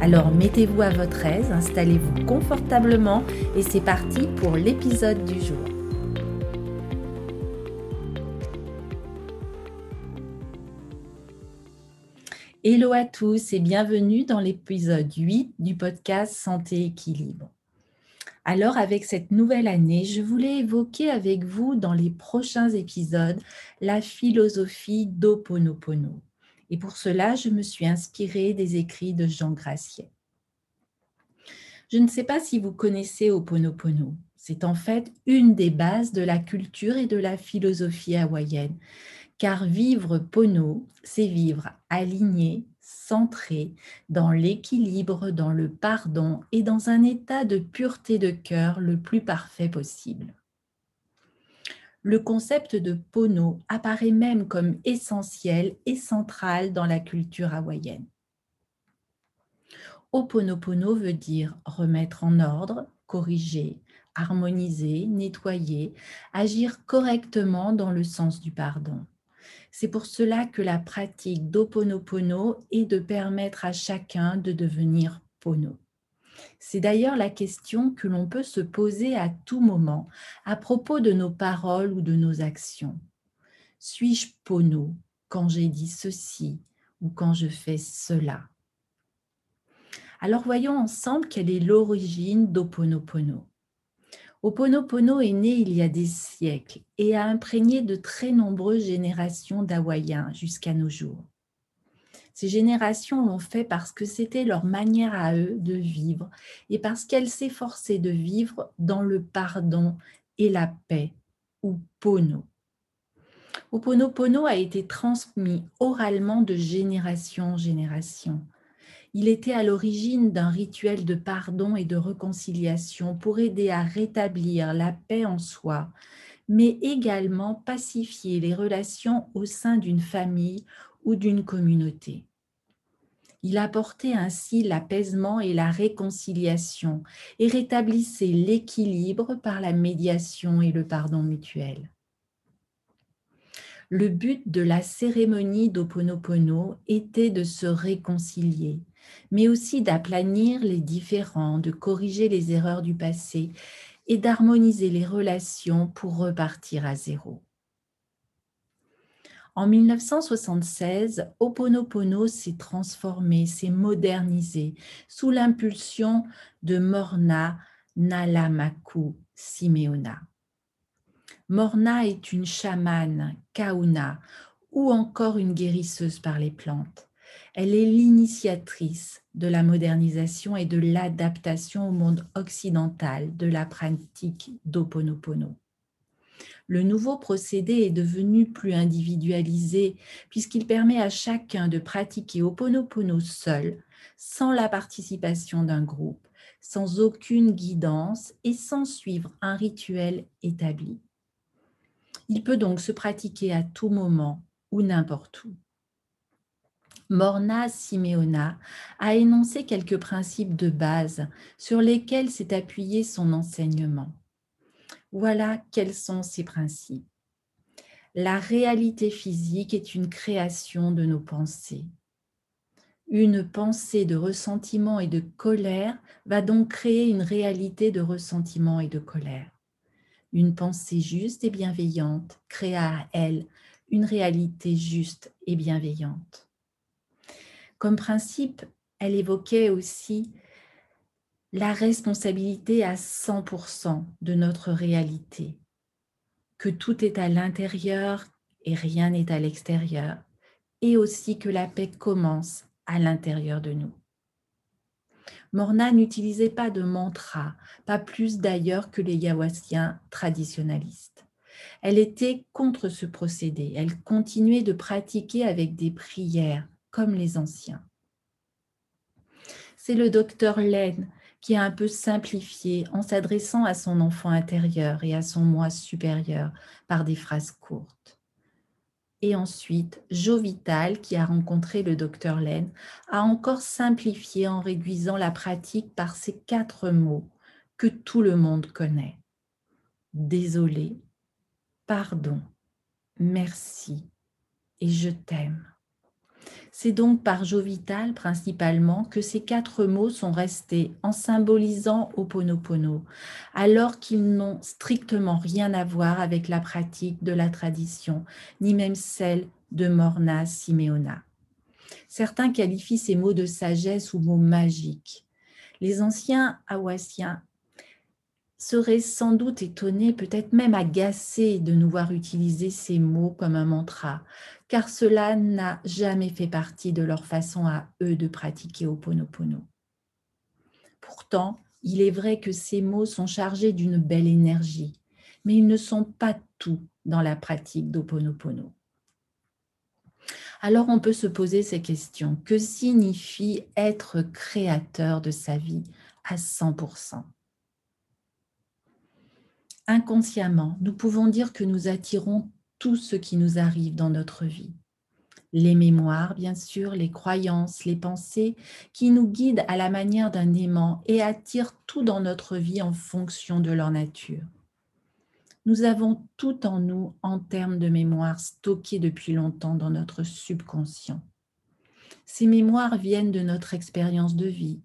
Alors mettez-vous à votre aise, installez-vous confortablement et c'est parti pour l'épisode du jour. Hello à tous et bienvenue dans l'épisode 8 du podcast Santé Équilibre. Alors, avec cette nouvelle année, je voulais évoquer avec vous dans les prochains épisodes la philosophie d'Oponopono. Et pour cela, je me suis inspirée des écrits de Jean Gracier. Je ne sais pas si vous connaissez Oponopono. C'est en fait une des bases de la culture et de la philosophie hawaïenne. Car vivre Pono, c'est vivre aligné, centré dans l'équilibre, dans le pardon et dans un état de pureté de cœur le plus parfait possible. Le concept de Pono apparaît même comme essentiel et central dans la culture hawaïenne. Oponopono veut dire remettre en ordre, corriger, harmoniser, nettoyer, agir correctement dans le sens du pardon. C'est pour cela que la pratique d'Oponopono est de permettre à chacun de devenir Pono. C'est d'ailleurs la question que l'on peut se poser à tout moment à propos de nos paroles ou de nos actions. Suis-je Pono quand j'ai dit ceci ou quand je fais cela? Alors voyons ensemble quelle est l'origine d'Oponopono. Oponopono est né il y a des siècles et a imprégné de très nombreuses générations d'Hawaïens jusqu'à nos jours. Ces générations l'ont fait parce que c'était leur manière à eux de vivre et parce qu'elles s'efforçaient de vivre dans le pardon et la paix, ou Pono. Oponopono a été transmis oralement de génération en génération il était à l'origine d'un rituel de pardon et de réconciliation pour aider à rétablir la paix en soi, mais également pacifier les relations au sein d'une famille ou d'une communauté. Il apportait ainsi l'apaisement et la réconciliation et rétablissait l'équilibre par la médiation et le pardon mutuel. Le but de la cérémonie d'Oponopono était de se réconcilier, mais aussi d'aplanir les différends, de corriger les erreurs du passé et d'harmoniser les relations pour repartir à zéro. En 1976, Oponopono s'est transformé, s'est modernisé sous l'impulsion de Morna Nalamaku Simeona. Morna est une chamane, kauna, ou encore une guérisseuse par les plantes. Elle est l'initiatrice de la modernisation et de l'adaptation au monde occidental de la pratique d'Oponopono. Le nouveau procédé est devenu plus individualisé puisqu'il permet à chacun de pratiquer Oponopono seul, sans la participation d'un groupe, sans aucune guidance et sans suivre un rituel établi. Il peut donc se pratiquer à tout moment ou n'importe où. Morna Simeona a énoncé quelques principes de base sur lesquels s'est appuyé son enseignement. Voilà quels sont ces principes. La réalité physique est une création de nos pensées. Une pensée de ressentiment et de colère va donc créer une réalité de ressentiment et de colère. Une pensée juste et bienveillante créa à elle une réalité juste et bienveillante. Comme principe, elle évoquait aussi la responsabilité à 100% de notre réalité, que tout est à l'intérieur et rien n'est à l'extérieur, et aussi que la paix commence à l'intérieur de nous. Morna n'utilisait pas de mantra, pas plus d'ailleurs que les Yawassiens traditionnalistes. Elle était contre ce procédé. Elle continuait de pratiquer avec des prières, comme les anciens. C'est le docteur Len qui a un peu simplifié en s'adressant à son enfant intérieur et à son moi supérieur par des phrases courtes. Et ensuite, Jovital, qui a rencontré le docteur Len, a encore simplifié en réduisant la pratique par ces quatre mots que tout le monde connaît. Désolé, pardon, merci et je t'aime. C'est donc par Jovital principalement que ces quatre mots sont restés en symbolisant Oponopono, alors qu'ils n'ont strictement rien à voir avec la pratique de la tradition, ni même celle de Morna Simeona. Certains qualifient ces mots de sagesse ou mots magiques. Les anciens Hawassiens seraient sans doute étonnés, peut-être même agacés de nous voir utiliser ces mots comme un mantra, car cela n'a jamais fait partie de leur façon à eux de pratiquer Oponopono. Pourtant, il est vrai que ces mots sont chargés d'une belle énergie, mais ils ne sont pas tout dans la pratique d'Oponopono. Alors on peut se poser ces questions. Que signifie être créateur de sa vie à 100% Inconsciemment, nous pouvons dire que nous attirons tout ce qui nous arrive dans notre vie. Les mémoires, bien sûr, les croyances, les pensées qui nous guident à la manière d'un aimant et attirent tout dans notre vie en fonction de leur nature. Nous avons tout en nous en termes de mémoire stockées depuis longtemps dans notre subconscient. Ces mémoires viennent de notre expérience de vie,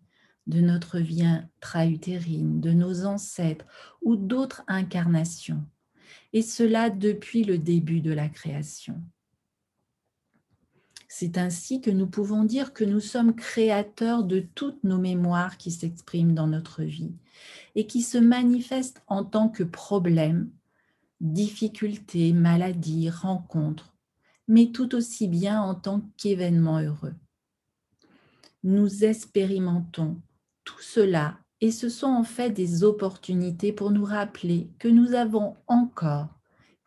de notre vie intra-utérine, de nos ancêtres ou d'autres incarnations et cela depuis le début de la création. C'est ainsi que nous pouvons dire que nous sommes créateurs de toutes nos mémoires qui s'expriment dans notre vie et qui se manifestent en tant que problèmes, difficultés, maladies, rencontres, mais tout aussi bien en tant qu'événements heureux. Nous expérimentons tout cela et ce sont en fait des opportunités pour nous rappeler que nous avons encore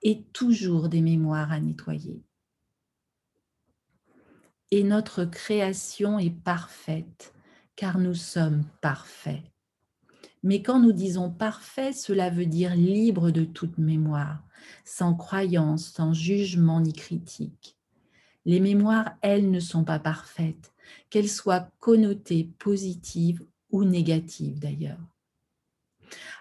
et toujours des mémoires à nettoyer. Et notre création est parfaite, car nous sommes parfaits. Mais quand nous disons parfait, cela veut dire libre de toute mémoire, sans croyance, sans jugement ni critique. Les mémoires, elles, ne sont pas parfaites, qu'elles soient connotées positives ou négative d'ailleurs.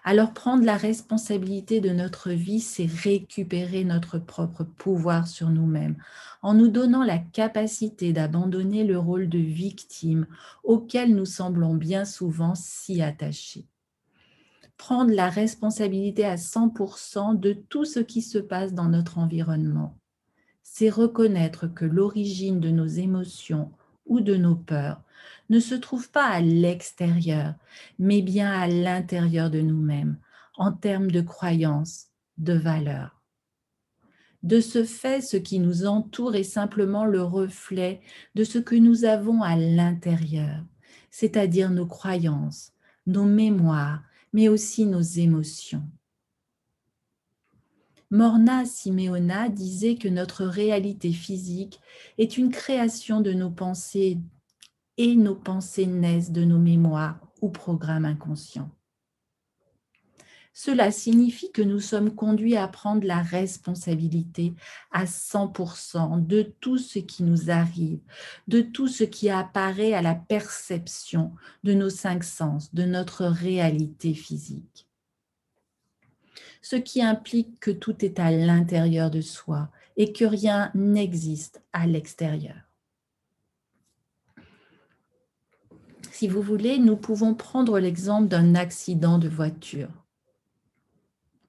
Alors prendre la responsabilité de notre vie, c'est récupérer notre propre pouvoir sur nous-mêmes en nous donnant la capacité d'abandonner le rôle de victime auquel nous semblons bien souvent si attachés. Prendre la responsabilité à 100% de tout ce qui se passe dans notre environnement, c'est reconnaître que l'origine de nos émotions ou de nos peurs ne se trouve pas à l'extérieur, mais bien à l'intérieur de nous-mêmes, en termes de croyances, de valeurs. De ce fait, ce qui nous entoure est simplement le reflet de ce que nous avons à l'intérieur, c'est-à-dire nos croyances, nos mémoires, mais aussi nos émotions. Morna Simeona disait que notre réalité physique est une création de nos pensées et nos pensées naissent de nos mémoires ou programmes inconscients. Cela signifie que nous sommes conduits à prendre la responsabilité à 100% de tout ce qui nous arrive, de tout ce qui apparaît à la perception de nos cinq sens, de notre réalité physique. Ce qui implique que tout est à l'intérieur de soi et que rien n'existe à l'extérieur. Si vous voulez, nous pouvons prendre l'exemple d'un accident de voiture.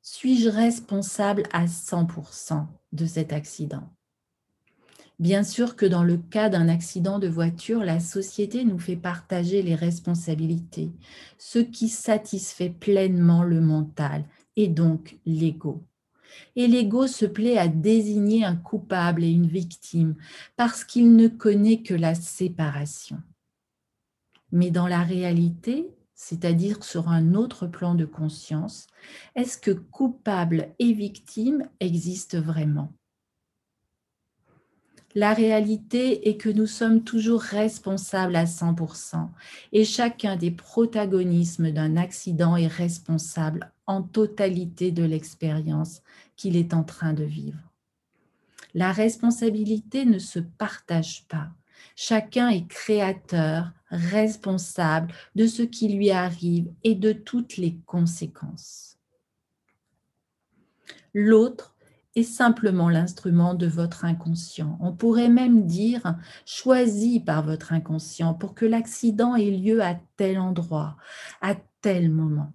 Suis-je responsable à 100% de cet accident? Bien sûr que dans le cas d'un accident de voiture, la société nous fait partager les responsabilités, ce qui satisfait pleinement le mental et donc l'ego. Et l'ego se plaît à désigner un coupable et une victime parce qu'il ne connaît que la séparation. Mais dans la réalité, c'est-à-dire sur un autre plan de conscience, est-ce que coupable et victime existent vraiment? La réalité est que nous sommes toujours responsables à 100% et chacun des protagonismes d'un accident est responsable en totalité de l'expérience qu'il est en train de vivre. La responsabilité ne se partage pas. Chacun est créateur, responsable de ce qui lui arrive et de toutes les conséquences. L'autre est simplement l'instrument de votre inconscient. On pourrait même dire choisi par votre inconscient pour que l'accident ait lieu à tel endroit, à tel moment.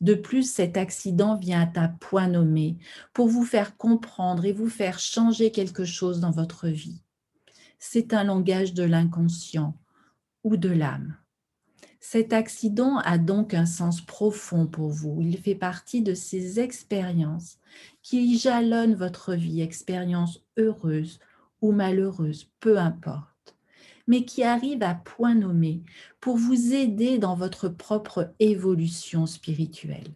De plus, cet accident vient à point nommé pour vous faire comprendre et vous faire changer quelque chose dans votre vie. C'est un langage de l'inconscient ou de l'âme. Cet accident a donc un sens profond pour vous. Il fait partie de ces expériences qui jalonnent votre vie, expériences heureuses ou malheureuses, peu importe, mais qui arrivent à point nommé pour vous aider dans votre propre évolution spirituelle.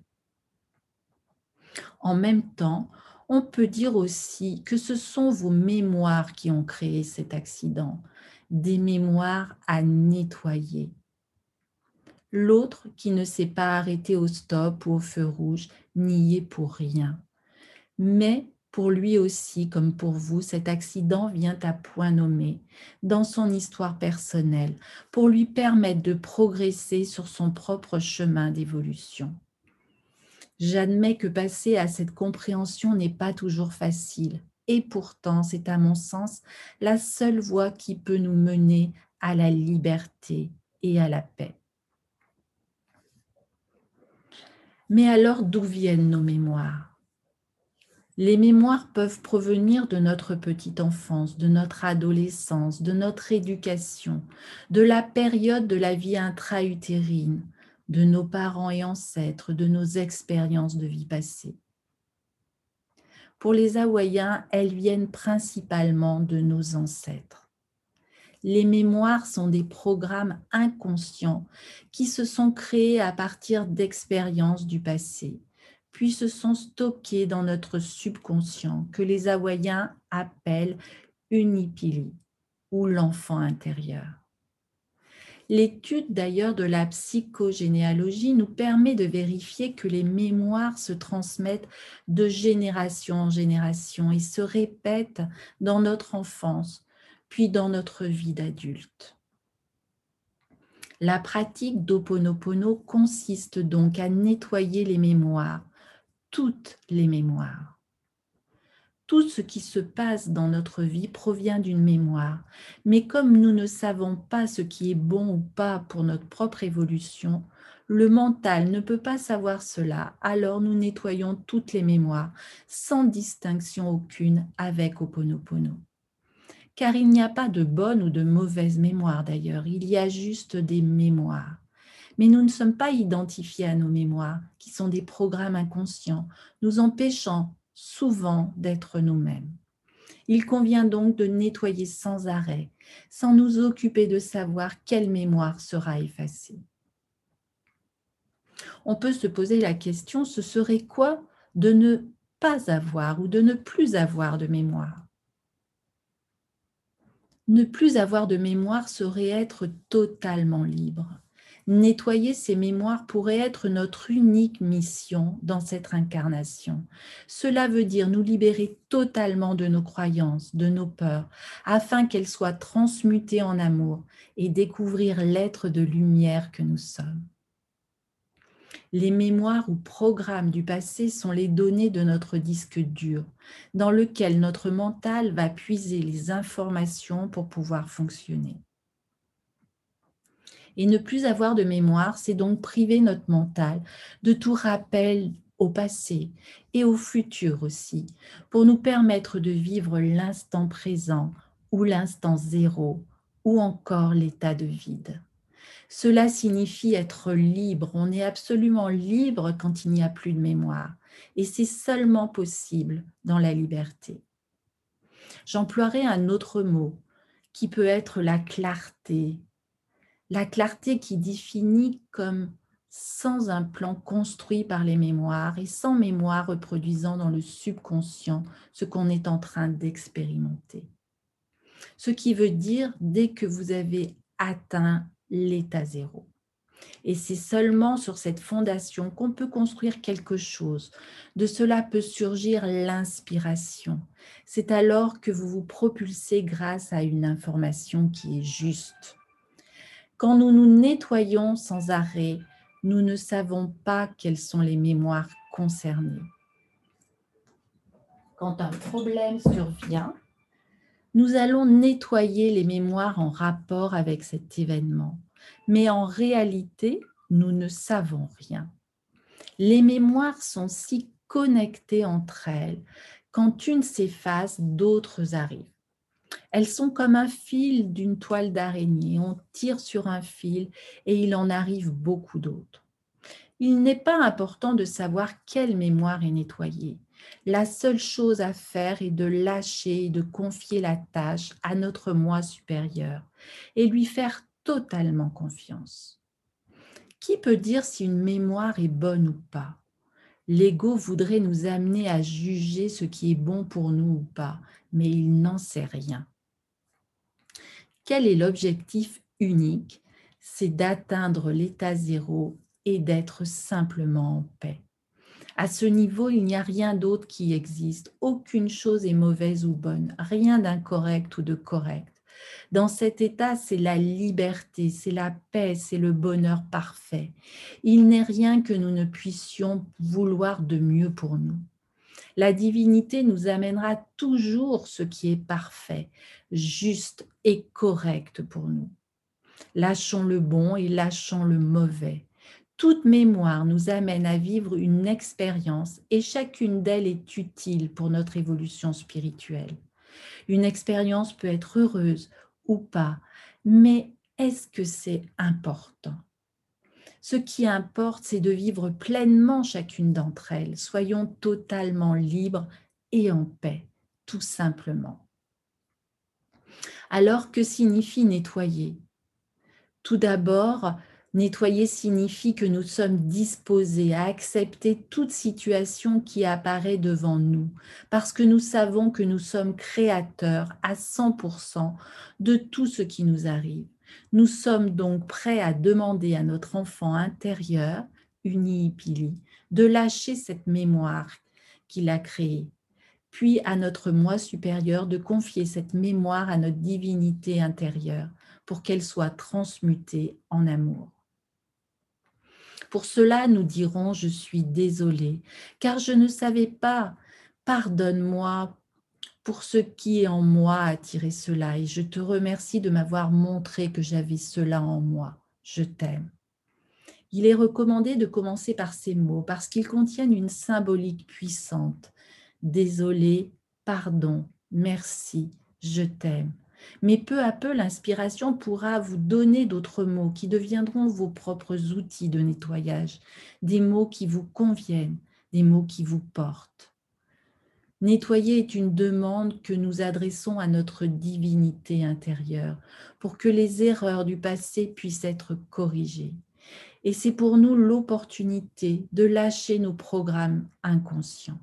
En même temps, on peut dire aussi que ce sont vos mémoires qui ont créé cet accident, des mémoires à nettoyer l'autre qui ne s'est pas arrêté au stop ou au feu rouge, n'y est pour rien. Mais pour lui aussi, comme pour vous, cet accident vient à point nommé dans son histoire personnelle pour lui permettre de progresser sur son propre chemin d'évolution. J'admets que passer à cette compréhension n'est pas toujours facile, et pourtant c'est à mon sens la seule voie qui peut nous mener à la liberté et à la paix. Mais alors d'où viennent nos mémoires? Les mémoires peuvent provenir de notre petite enfance, de notre adolescence, de notre éducation, de la période de la vie intra-utérine, de nos parents et ancêtres, de nos expériences de vie passée. Pour les Hawaïens, elles viennent principalement de nos ancêtres les mémoires sont des programmes inconscients qui se sont créés à partir d'expériences du passé, puis se sont stockés dans notre subconscient que les Hawaïens appellent unipili ou l'enfant intérieur. L'étude d'ailleurs de la psychogénéalogie nous permet de vérifier que les mémoires se transmettent de génération en génération et se répètent dans notre enfance, puis dans notre vie d'adulte. La pratique d'Oponopono consiste donc à nettoyer les mémoires, toutes les mémoires. Tout ce qui se passe dans notre vie provient d'une mémoire, mais comme nous ne savons pas ce qui est bon ou pas pour notre propre évolution, le mental ne peut pas savoir cela, alors nous nettoyons toutes les mémoires, sans distinction aucune avec Oponopono. Car il n'y a pas de bonne ou de mauvaise mémoire d'ailleurs, il y a juste des mémoires. Mais nous ne sommes pas identifiés à nos mémoires, qui sont des programmes inconscients, nous empêchant souvent d'être nous-mêmes. Il convient donc de nettoyer sans arrêt, sans nous occuper de savoir quelle mémoire sera effacée. On peut se poser la question, ce serait quoi de ne pas avoir ou de ne plus avoir de mémoire? Ne plus avoir de mémoire serait être totalement libre. Nettoyer ces mémoires pourrait être notre unique mission dans cette incarnation. Cela veut dire nous libérer totalement de nos croyances, de nos peurs, afin qu'elles soient transmutées en amour et découvrir l'être de lumière que nous sommes. Les mémoires ou programmes du passé sont les données de notre disque dur, dans lequel notre mental va puiser les informations pour pouvoir fonctionner. Et ne plus avoir de mémoire, c'est donc priver notre mental de tout rappel au passé et au futur aussi, pour nous permettre de vivre l'instant présent ou l'instant zéro ou encore l'état de vide. Cela signifie être libre. On est absolument libre quand il n'y a plus de mémoire. Et c'est seulement possible dans la liberté. J'emploierai un autre mot qui peut être la clarté. La clarté qui définit comme sans un plan construit par les mémoires et sans mémoire reproduisant dans le subconscient ce qu'on est en train d'expérimenter. Ce qui veut dire dès que vous avez atteint l'état zéro. Et c'est seulement sur cette fondation qu'on peut construire quelque chose. De cela peut surgir l'inspiration. C'est alors que vous vous propulsez grâce à une information qui est juste. Quand nous nous nettoyons sans arrêt, nous ne savons pas quelles sont les mémoires concernées. Quand un problème survient, nous allons nettoyer les mémoires en rapport avec cet événement mais en réalité, nous ne savons rien. Les mémoires sont si connectées entre elles. Quand une s'efface, d'autres arrivent. Elles sont comme un fil d'une toile d'araignée. On tire sur un fil et il en arrive beaucoup d'autres. Il n'est pas important de savoir quelle mémoire est nettoyée. La seule chose à faire est de lâcher et de confier la tâche à notre moi supérieur et lui faire totalement confiance. Qui peut dire si une mémoire est bonne ou pas? L'ego voudrait nous amener à juger ce qui est bon pour nous ou pas, mais il n'en sait rien. Quel est l'objectif unique? C'est d'atteindre l'état zéro et d'être simplement en paix. À ce niveau, il n'y a rien d'autre qui existe. Aucune chose est mauvaise ou bonne, rien d'incorrect ou de correct. Dans cet état, c'est la liberté, c'est la paix, c'est le bonheur parfait. Il n'est rien que nous ne puissions vouloir de mieux pour nous. La divinité nous amènera toujours ce qui est parfait, juste et correct pour nous. Lâchons le bon et lâchons le mauvais. Toute mémoire nous amène à vivre une expérience et chacune d'elles est utile pour notre évolution spirituelle. Une expérience peut être heureuse ou pas, mais est-ce que c'est important? Ce qui importe, c'est de vivre pleinement chacune d'entre elles. Soyons totalement libres et en paix, tout simplement. Alors, que signifie nettoyer? Tout d'abord, Nettoyer signifie que nous sommes disposés à accepter toute situation qui apparaît devant nous, parce que nous savons que nous sommes créateurs à 100% de tout ce qui nous arrive. Nous sommes donc prêts à demander à notre enfant intérieur, Unipili, de lâcher cette mémoire qu'il a créée, puis à notre moi supérieur de confier cette mémoire à notre divinité intérieure pour qu'elle soit transmutée en amour. Pour cela, nous dirons, je suis désolée, car je ne savais pas. Pardonne-moi pour ce qui est en moi a tiré cela, et je te remercie de m'avoir montré que j'avais cela en moi. Je t'aime. Il est recommandé de commencer par ces mots parce qu'ils contiennent une symbolique puissante. Désolé, pardon, merci, je t'aime. Mais peu à peu, l'inspiration pourra vous donner d'autres mots qui deviendront vos propres outils de nettoyage, des mots qui vous conviennent, des mots qui vous portent. Nettoyer est une demande que nous adressons à notre divinité intérieure pour que les erreurs du passé puissent être corrigées. Et c'est pour nous l'opportunité de lâcher nos programmes inconscients.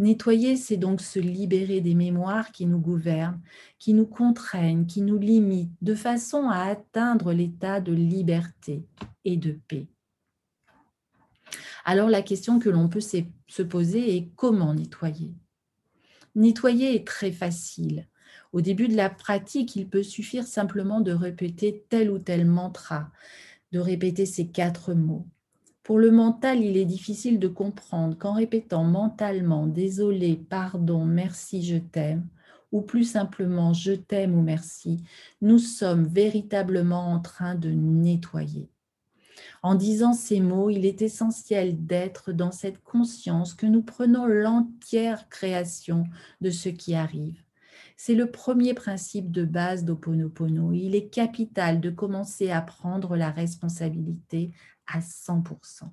Nettoyer, c'est donc se libérer des mémoires qui nous gouvernent, qui nous contraignent, qui nous limitent, de façon à atteindre l'état de liberté et de paix. Alors la question que l'on peut se poser est comment nettoyer? Nettoyer est très facile. Au début de la pratique, il peut suffire simplement de répéter tel ou tel mantra, de répéter ces quatre mots. Pour le mental, il est difficile de comprendre qu'en répétant mentalement désolé, pardon, merci, je t'aime, ou plus simplement je t'aime ou merci, nous sommes véritablement en train de nettoyer. En disant ces mots, il est essentiel d'être dans cette conscience que nous prenons l'entière création de ce qui arrive. C'est le premier principe de base d'Oponopono. Il est capital de commencer à prendre la responsabilité à 100%.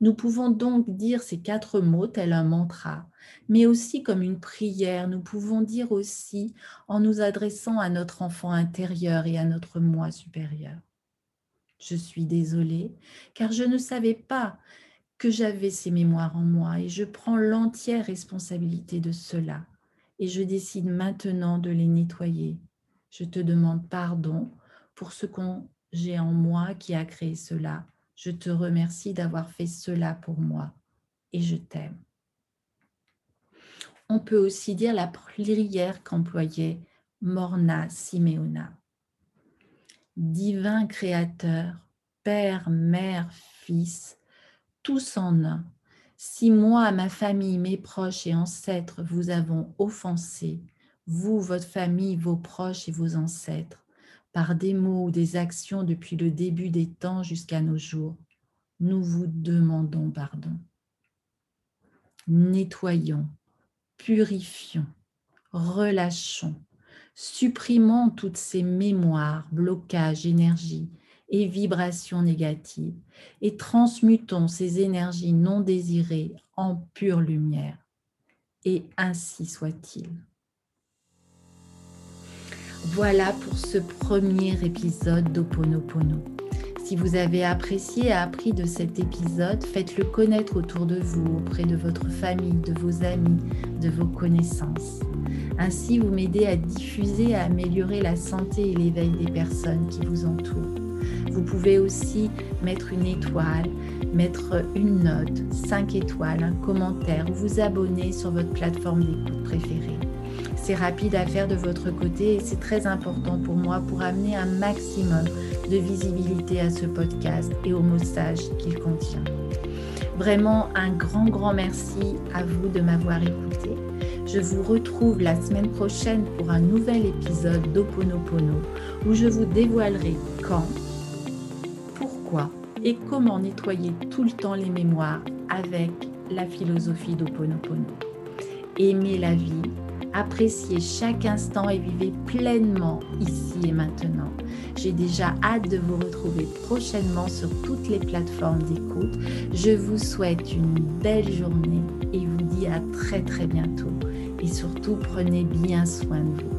Nous pouvons donc dire ces quatre mots tel un mantra, mais aussi comme une prière. Nous pouvons dire aussi en nous adressant à notre enfant intérieur et à notre moi supérieur. Je suis désolée car je ne savais pas que j'avais ces mémoires en moi et je prends l'entière responsabilité de cela. et je décide maintenant de les nettoyer. Je te demande pardon pour ce que j'ai en moi qui a créé cela. Je te remercie d'avoir fait cela pour moi et je t'aime. On peut aussi dire la prière qu'employait Morna Simeona. Divin Créateur, Père, Mère, Fils, tous en un, si moi, ma famille, mes proches et ancêtres vous avons offensé, vous, votre famille, vos proches et vos ancêtres, par des mots ou des actions depuis le début des temps jusqu'à nos jours, nous vous demandons pardon. Nettoyons, purifions, relâchons, supprimons toutes ces mémoires, blocages, énergies et vibrations négatives et transmutons ces énergies non désirées en pure lumière. Et ainsi soit-il. Voilà pour ce premier épisode d'Oponopono. Si vous avez apprécié et appris de cet épisode, faites-le connaître autour de vous, auprès de votre famille, de vos amis, de vos connaissances. Ainsi, vous m'aidez à diffuser et à améliorer la santé et l'éveil des personnes qui vous entourent. Vous pouvez aussi mettre une étoile, mettre une note, 5 étoiles, un commentaire ou vous abonner sur votre plateforme d'écoute préférée. C'est rapide à faire de votre côté et c'est très important pour moi pour amener un maximum de visibilité à ce podcast et au message qu'il contient. Vraiment un grand, grand merci à vous de m'avoir écouté. Je vous retrouve la semaine prochaine pour un nouvel épisode d'Oponopono où je vous dévoilerai quand et comment nettoyer tout le temps les mémoires avec la philosophie d'Oponopono. Aimez la vie, appréciez chaque instant et vivez pleinement ici et maintenant. J'ai déjà hâte de vous retrouver prochainement sur toutes les plateformes d'écoute. Je vous souhaite une belle journée et vous dis à très très bientôt. Et surtout, prenez bien soin de vous.